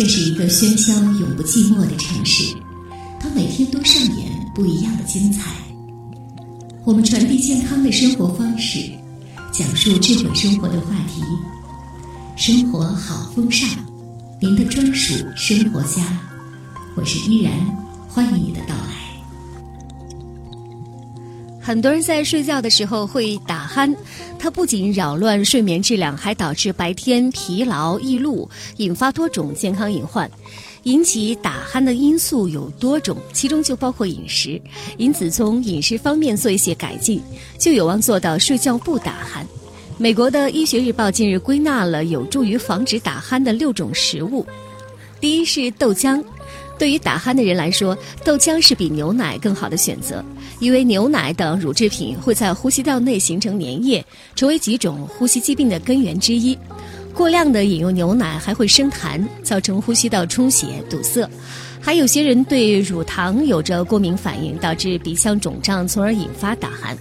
这是一个喧嚣、永不寂寞的城市，它每天都上演不一样的精彩。我们传递健康的生活方式，讲述智慧生活的话题，生活好风尚，您的专属生活家。我是依然，欢迎你的到来。很多人在睡觉的时候会打鼾，它不仅扰乱睡眠质量，还导致白天疲劳易怒，引发多种健康隐患。引起打鼾的因素有多种，其中就包括饮食。因此，从饮食方面做一些改进，就有望做到睡觉不打鼾。美国的医学日报近日归纳了有助于防止打鼾的六种食物。第一是豆浆。对于打鼾的人来说，豆浆是比牛奶更好的选择，因为牛奶等乳制品会在呼吸道内形成粘液，成为几种呼吸疾病的根源之一。过量的饮用牛奶还会生痰，造成呼吸道充血堵塞。还有些人对乳糖有着过敏反应，导致鼻腔肿胀，从而引发打鼾。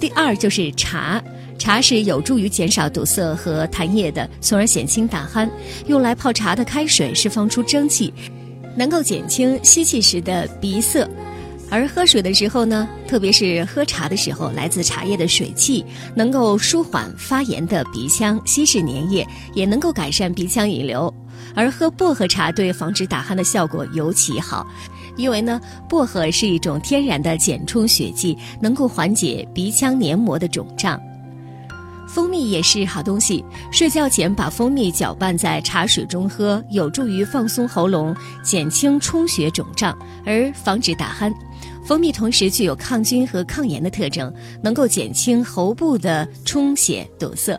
第二就是茶。茶是有助于减少堵塞和痰液的，从而减轻打鼾。用来泡茶的开水释放出蒸汽。能够减轻吸气时的鼻塞，而喝水的时候呢，特别是喝茶的时候，来自茶叶的水汽能够舒缓发炎的鼻腔，稀释粘液，也能够改善鼻腔引流。而喝薄荷茶对防止打鼾的效果尤其好，因为呢，薄荷是一种天然的减充血剂，能够缓解鼻腔黏膜的肿胀。蜂蜜也是好东西，睡觉前把蜂蜜搅拌在茶水中喝，有助于放松喉咙，减轻充血肿胀，而防止打鼾。蜂蜜同时具有抗菌和抗炎的特征，能够减轻喉部的充血堵塞。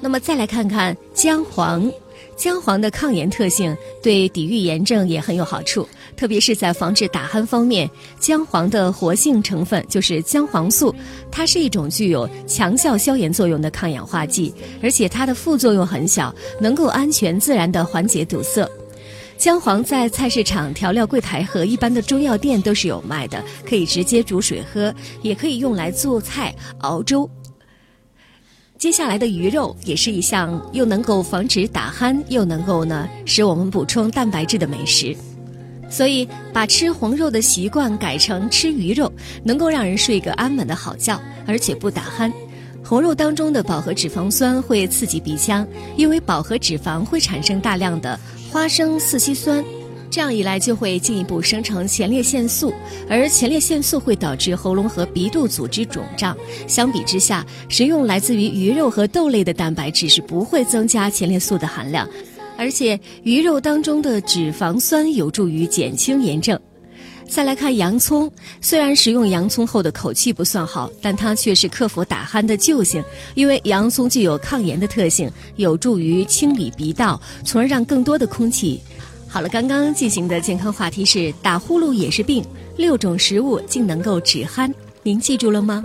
那么再来看看姜黄。姜黄的抗炎特性对抵御炎症也很有好处，特别是在防治打鼾方面，姜黄的活性成分就是姜黄素，它是一种具有强效消炎作用的抗氧化剂，而且它的副作用很小，能够安全自然地缓解堵塞。姜黄在菜市场调料柜台和一般的中药店都是有卖的，可以直接煮水喝，也可以用来做菜熬粥。接下来的鱼肉也是一项又能够防止打鼾，又能够呢使我们补充蛋白质的美食，所以把吃红肉的习惯改成吃鱼肉，能够让人睡个安稳的好觉，而且不打鼾。红肉当中的饱和脂肪酸会刺激鼻腔，因为饱和脂肪会产生大量的花生四烯酸。这样一来，就会进一步生成前列腺素，而前列腺素会导致喉咙和鼻窦组织肿胀。相比之下，食用来自于鱼肉和豆类的蛋白质是不会增加前列素的含量，而且鱼肉当中的脂肪酸有助于减轻炎症。再来看洋葱，虽然食用洋葱后的口气不算好，但它却是克服打鼾的救星，因为洋葱具有抗炎的特性，有助于清理鼻道，从而让更多的空气。好了，刚刚进行的健康话题是打呼噜也是病，六种食物竟能够止鼾，您记住了吗？